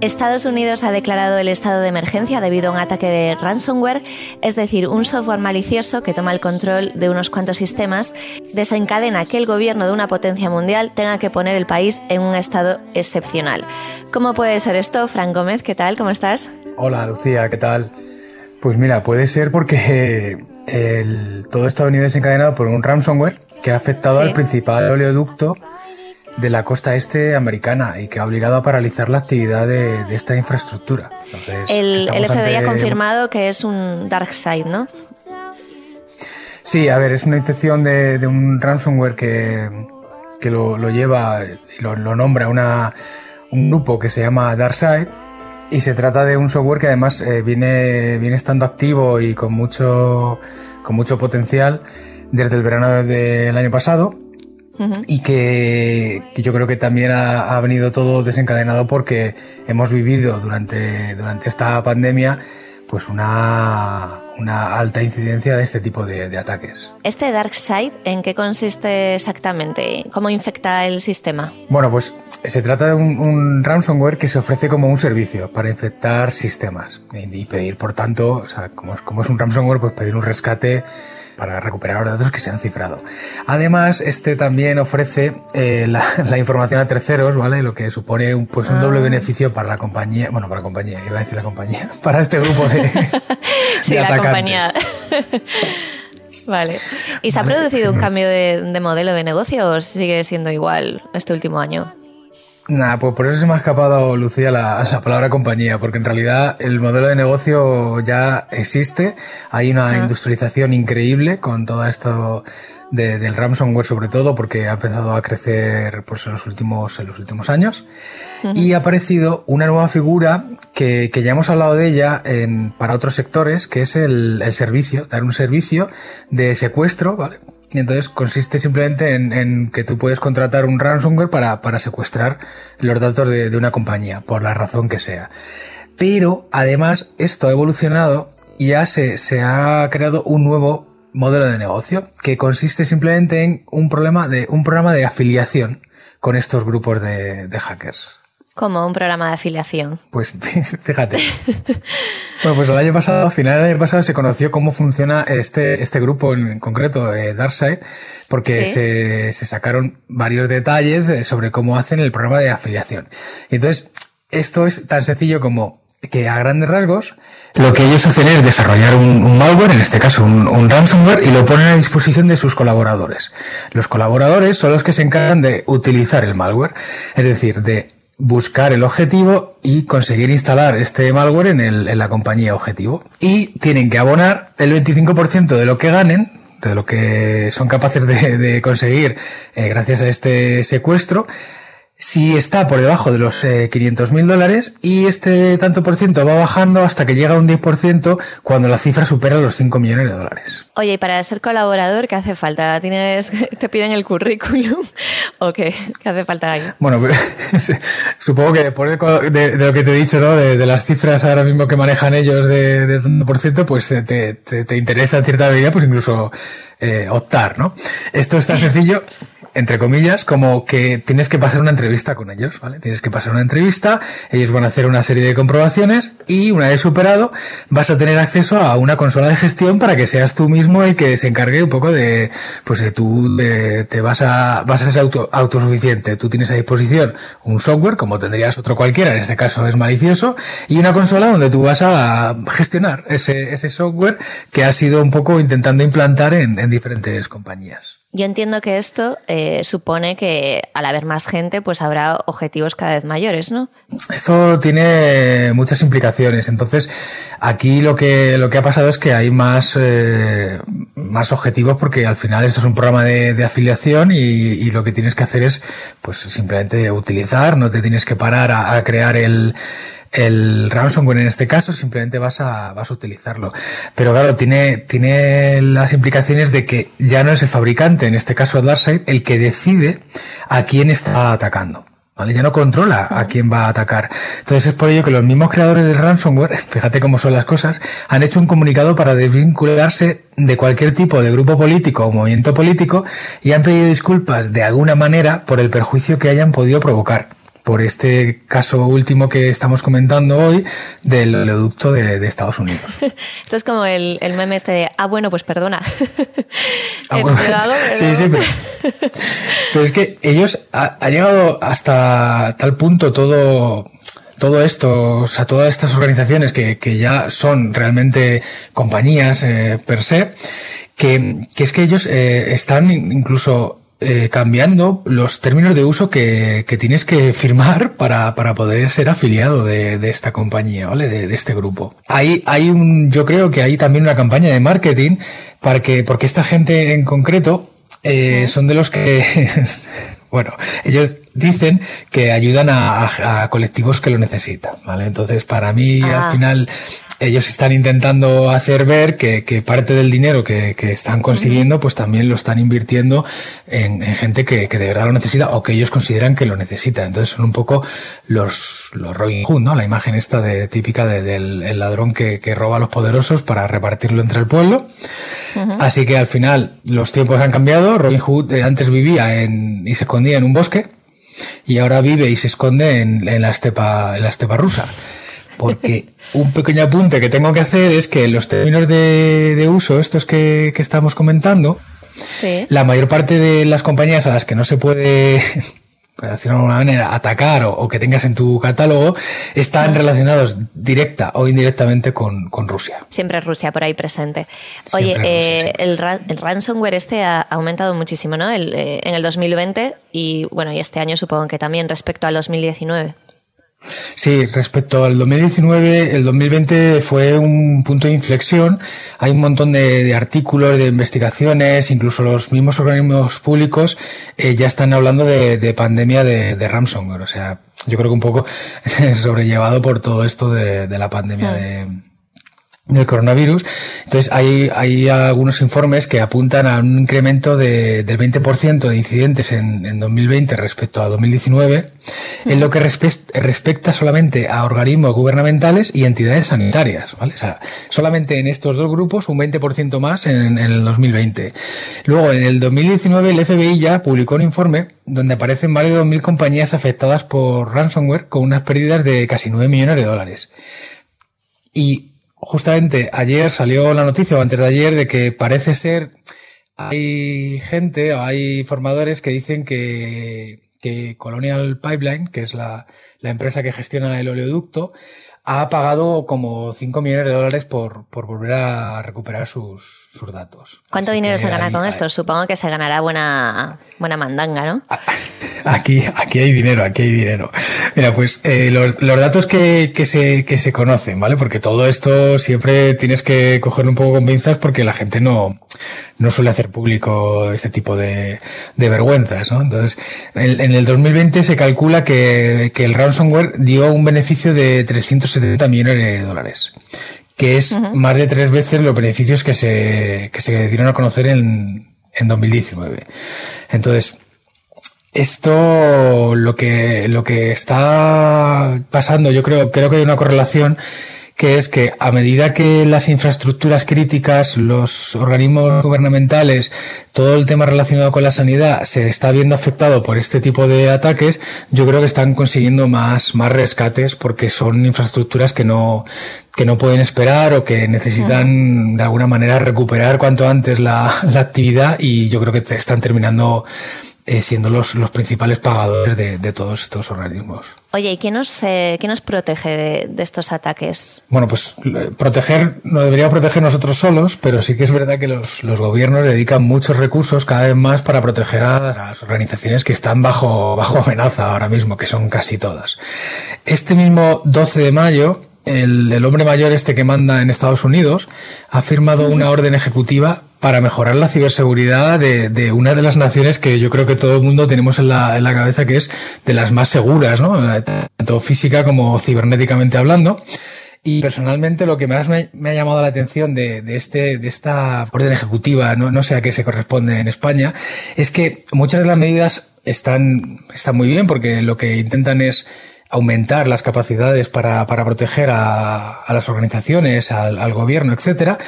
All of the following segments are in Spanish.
Estados Unidos ha declarado el estado de emergencia debido a un ataque de ransomware, es decir, un software malicioso que toma el control de unos cuantos sistemas, desencadena que el gobierno de una potencia mundial tenga que poner el país en un estado excepcional. ¿Cómo puede ser esto? Fran Gómez, ¿qué tal? ¿Cómo estás? Hola Lucía, ¿qué tal? Pues mira, puede ser porque el- todo esto ha venido desencadenado por un ransomware que ha afectado Sí. al principal oleoducto de la costa este americana y que ha obligado a paralizar la actividad de, de esta infraestructura. Entonces, El, FBI ha confirmado que es un dark side, ¿no? Sí, a ver, es una infección de, de un ransomware que, que lo, lo lleva y lo, lo nombra una, un grupo que se llama DarkSide y se trata de un software que además eh, viene, viene estando activo y con mucho, con mucho potencial desde el verano del año pasado Ujú. y que, que yo creo que también ha, ha venido todo desencadenado porque hemos vivido durante, durante esta pandemia pues una, una alta incidencia de este tipo de, de ataques. ¿Este dark side en qué consiste exactamente? ¿Cómo infecta el sistema? Bueno, pues se trata de un, un ransomware que se ofrece como un servicio para infectar sistemas y, y pedir, por tanto, o sea, como, es- como es un ransomware, pues pedir un rescate para recuperar los datos que se han cifrado. Además, este también ofrece eh, la, la información a terceros, ¿vale? Lo que supone un, pues un Ah. doble beneficio para la compañía, bueno, para la compañía, iba a decir la compañía, para este grupo de, Sí, de la atacantes. compañía. vale. ¿Y se ha producido sí. un cambio de, de modelo de negocio o sigue siendo igual este último año? Nada, pues por eso se me ha escapado, Lucía, la, la palabra compañía, porque en realidad el modelo de negocio ya existe, hay una industrialización increíble con todo esto de- del ransomware sobre todo, porque ha empezado a crecer pues, en, los últimos, en los últimos años, y ha aparecido una nueva figura que, que ya hemos hablado de ella en, para otros sectores, que es el, el servicio, dar un servicio de secuestro, ¿vale? Entonces consiste simplemente en, en que tú puedes contratar un ransomware para, para secuestrar los datos de, de una compañía, por la razón que sea. Pero además esto ha evolucionado y ya se, se ha creado un nuevo modelo de negocio que consiste simplemente en un, problema de, un programa de afiliación con estos grupos de, de hackers. Como un programa de afiliación. Pues fíjate. Bueno, pues el año pasado, a final del año pasado, se conoció cómo funciona este, este grupo en concreto, eh, DarkSide, porque Sí. se, se sacaron varios detalles eh, sobre cómo hacen el programa de afiliación. Entonces, esto es tan sencillo como que a grandes rasgos, lo que ellos hacen es desarrollar un, un malware, en este caso un, un ransomware, y lo ponen a disposición de sus colaboradores. Los colaboradores son los que se encargan de utilizar el malware, es decir, de buscar el objetivo y conseguir instalar este malware en, el- en la compañía objetivo. Y tienen que abonar el 25% de lo que ganen, de lo que son capaces de, conseguir eh, gracias a este secuestro, si está por debajo de los 500 mil dólares y este tanto por ciento va bajando hasta que llega a un 10% cuando la cifra supera los 5 millones de dólares. Oye, y para ser colaborador, ¿qué hace falta? ¿Tienes, ¿Te piden el currículum? ¿O qué? ¿Qué hace falta ahí? Bueno, supongo que después de, de- de lo que te he dicho, ¿no? De, de las cifras ahora mismo que manejan ellos de, de tanto por ciento, pues eh, te, te, te interesa en cierta medida, pues incluso eh, optar, ¿no? Esto es tan sencillo, entre comillas, como que tienes que pasar una entrevista con ellos, ¿vale? Tienes que pasar una entrevista, ellos van a hacer una serie de comprobaciones y una vez superado vas a tener acceso a una consola de gestión para que seas tú mismo el que se encargue un poco de, pues de tú te vas a, vas a ser auto- autosuficiente, tú tienes a disposición un software como tendrías otro cualquiera, en este caso es malicioso, y una consola donde tú vas a gestionar ese, ese software que has ido un poco intentando implantar en, en diferentes compañías. Yo entiendo que esto eh, supone que al haber más gente, pues habrá objetivos cada vez mayores, ¿no? Esto tiene muchas implicaciones. Entonces, aquí lo que, lo que ha pasado es que hay más, eh, más objetivos porque al final esto es un programa de, de afiliación y, y, lo que tienes que hacer es, pues simplemente utilizar, no te tienes que parar a, a crear el, el ransomware en este caso simplemente vas a, vas a utilizarlo. Pero claro, tiene, tiene las implicaciones de que ya no es el fabricante, en este caso DarkSide, el que decide a quién está atacando. ¿Vale? Ya no controla a quién va a atacar. Entonces es por ello que los mismos creadores del ransomware, fíjate cómo son las cosas, han hecho un comunicado para desvincularse de cualquier tipo de grupo político o movimiento político y han pedido disculpas de alguna manera por el perjuicio que hayan podido provocar por este caso último que estamos comentando hoy del oleoducto de, de Estados Unidos. Esto es como el, el, meme este de, ah, bueno, pues perdona. Ah, bueno, hago, pero... Sí, sí, pero, pero, es que ellos ha, ha llegado hasta tal punto todo todo esto, o sea, todas estas organizaciones que, que ya son realmente compañías eh, per se, que, que, es que ellos eh, están incluso eh, cambiando los términos de uso que, que tienes que firmar para, para poder ser afiliado de, de esta compañía, ¿vale? De, de, este grupo. Hay, hay un, yo creo que hay también una campaña de marketing para que, porque esta gente en concreto, eh, son de los que, bueno, ellos dicen que ayudan a, a, a, colectivos que lo necesitan, ¿vale? Entonces, para mí, ah. al final, ellos están intentando hacer ver que, que parte del dinero que, que están consiguiendo, pues también lo están invirtiendo en, en gente que, que, de verdad lo necesita o que ellos consideran que lo necesita. Entonces son un poco los, los Robin Hood, ¿no? La imagen esta de, típica de, del el ladrón que, que roba a los poderosos para repartirlo entre el pueblo. Uh -huh. Así que al final los tiempos han cambiado. Robin Hood eh, antes vivía en, y se escondía en un bosque y ahora vive y se esconde en, en la estepa, en la estepa rusa porque un pequeño apunte que tengo que hacer es que los términos de, de uso, estos que, que estamos comentando, sí. la mayor parte de las compañías a las que no se puede para decirlo de alguna manera, atacar o, o, que tengas en tu catálogo, están relacionados directa o indirectamente con, con Rusia. Siempre Rusia por ahí presente. Oye, Rusia, eh, sí. el, ra el, ransomware este ha aumentado muchísimo, ¿no? El, eh, en el 2020 y bueno, y este año supongo que también respecto al 2019. Sí, respecto al 2019, el 2020 fue un punto de inflexión. Hay un montón de, de artículos, de investigaciones, incluso los mismos organismos públicos eh, ya están hablando de, de pandemia de, de, ransomware. O sea, yo creo que un poco sobrellevado por todo esto de, de la pandemia sí. de del coronavirus. Entonces hay, hay algunos informes que apuntan a un incremento de, del 20% de incidentes en, en 2020 respecto a 2019 en lo que respecta solamente a organismos gubernamentales y entidades sanitarias. ¿vale? O sea, solamente en estos dos grupos un 20% más en, en el 2020. Luego, en el 2019 el FBI ya publicó un informe donde aparecen más de 2.000 compañías afectadas por ransomware con unas pérdidas de casi 9 millones de dólares. Y justamente ayer salió la noticia, o antes de ayer, de que parece ser hay gente o hay formadores que dicen que, que Colonial Pipeline, que es la, la empresa que gestiona el oleoducto, ha pagado como 5 millones de dólares por, por volver a recuperar sus, sus datos. ¿Cuánto Así dinero se gana con esto? Supongo que se ganará buena, buena mandanga, ¿no? Aquí, aquí hay dinero, aquí hay dinero. Mira, pues eh, los, los, datos que, que, se, que se conocen, ¿vale? Porque todo esto siempre tienes que cogerlo un poco con pinzas porque la gente no, no suele hacer público este tipo de, de vergüenzas, ¿no? Entonces, en, en, el 2020 se calcula que, que el ransomware dio un beneficio de 370 millones de dólares que es uh -huh. más de tres veces los beneficios que se, que se dieron a conocer en, en 2019. Entonces, esto lo que, lo que está pasando, yo creo, creo que hay una correlación que es que a medida que las infraestructuras críticas, los organismos gubernamentales, todo el tema relacionado con la sanidad se está viendo afectado por este tipo de ataques, yo creo que están consiguiendo más, más rescates porque son infraestructuras que no, que no pueden esperar o que necesitan de alguna manera recuperar cuanto antes la, la actividad y yo creo que están terminando eh, siendo los, los principales pagadores de, de todos estos organismos. Oye, ¿y qué nos, eh, qué nos protege de, de, estos ataques? Bueno, pues proteger, no deberíamos proteger nosotros solos, pero sí que es verdad que los, los, gobiernos dedican muchos recursos cada vez más para proteger a las organizaciones que están bajo, bajo amenaza ahora mismo, que son casi todas. Este mismo 12 de mayo, el, hombre mayor este que manda en Estados Unidos ha firmado una orden ejecutiva para mejorar la ciberseguridad de, de, una de las naciones que yo creo que todo el mundo tenemos en la, en la cabeza que es de las más seguras, ¿no? Tanto física como cibernéticamente hablando. Y personalmente lo que más me, me ha llamado la atención de, de, este, de esta orden ejecutiva, no, no sé a qué se corresponde en España, es que muchas de las medidas están, están muy bien porque lo que intentan es aumentar las capacidades para, para proteger a, a las organizaciones, al, gobierno, etcétera.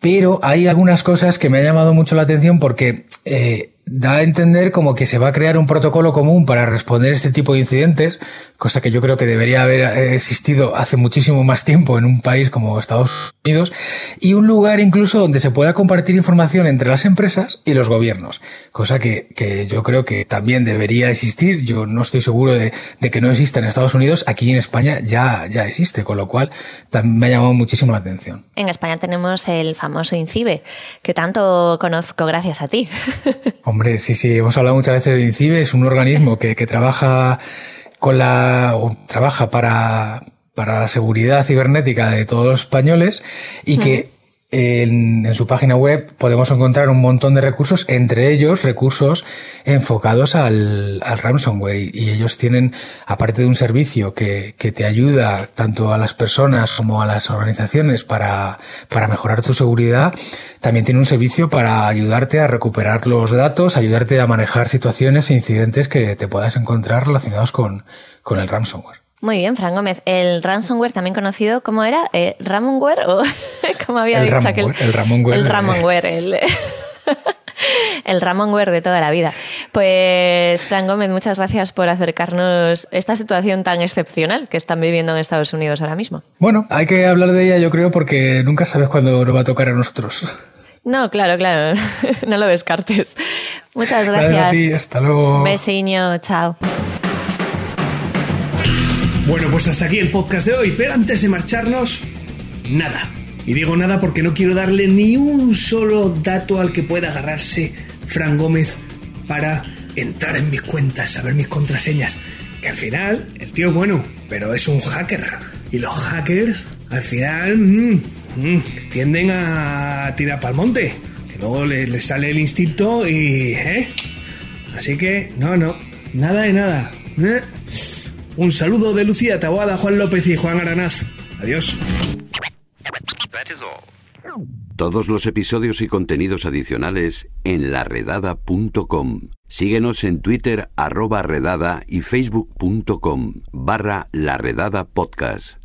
Pero hay algunas cosas que me ha llamado mucho la atención porque eh, da a entender como que se va a crear un protocolo común para responder a este tipo de incidentes, cosa que yo creo que debería haber existido hace muchísimo más tiempo en un país como Estados Unidos, y un lugar incluso donde se pueda compartir información entre las empresas y los gobiernos, cosa que, que yo creo que también debería existir. Yo no estoy seguro de, de, que no exista en Estados Unidos, aquí en España ya, ya existe, con lo cual también me ha llamado muchísimo la atención. En España tenemos el famoso INCIBE, que tanto conozco gracias a ti. Hombre, sí, sí, hemos hablado muchas veces de INCIBE, es un organismo que, trabaja con la, trabaja para la seguridad cibernética de todos los españoles y que en, su página web podemos encontrar un montón de recursos, entre ellos recursos enfocados al, ransomware. Y, ellos tienen, aparte de un servicio que, que, te ayuda tanto a las personas como a las organizaciones para, para mejorar tu seguridad, también tiene un servicio para ayudarte a recuperar los datos, ayudarte a manejar situaciones e incidentes que te puedas encontrar relacionados con, con el ransomware. Muy bien, Fran Gómez. El ransomware, también conocido, ¿cómo era? Eh, ¿Ramonware? ¿O cómo había el dicho Ramonware, aquel? El Ramonware. El Ramonware. El, el Ramonware de toda la vida. Pues, Fran Gómez, muchas gracias por acercarnos esta situación tan excepcional que están viviendo en Estados Unidos ahora mismo. Bueno, hay que hablar de ella, yo creo, porque nunca sabes cuándo nos va a tocar a nosotros. No, claro, claro. no lo descartes. Muchas gracias. gracias a ti, hasta luego. Besiño, chao. Bueno, pues hasta aquí el podcast de hoy, pero antes de marcharnos, nada. Y digo nada porque no quiero darle ni un solo dato al que pueda agarrarse Fran Gómez para entrar en mis cuentas, saber mis contraseñas. Que al final, el tío es bueno, pero es un hacker. Y los hackers, al final, mmm, mmm, tienden a tirar para el monte. Que luego les, sale el instinto y... ¿eh? Así que, no, no, nada de nada. ¿eh? Un saludo de Lucía Taboada, Juan López y Juan Aranaz. Adiós. Todos los episodios y contenidos adicionales en laredada.com. Síguenos en Twitter arroba redada y facebook.com barra laredada podcast.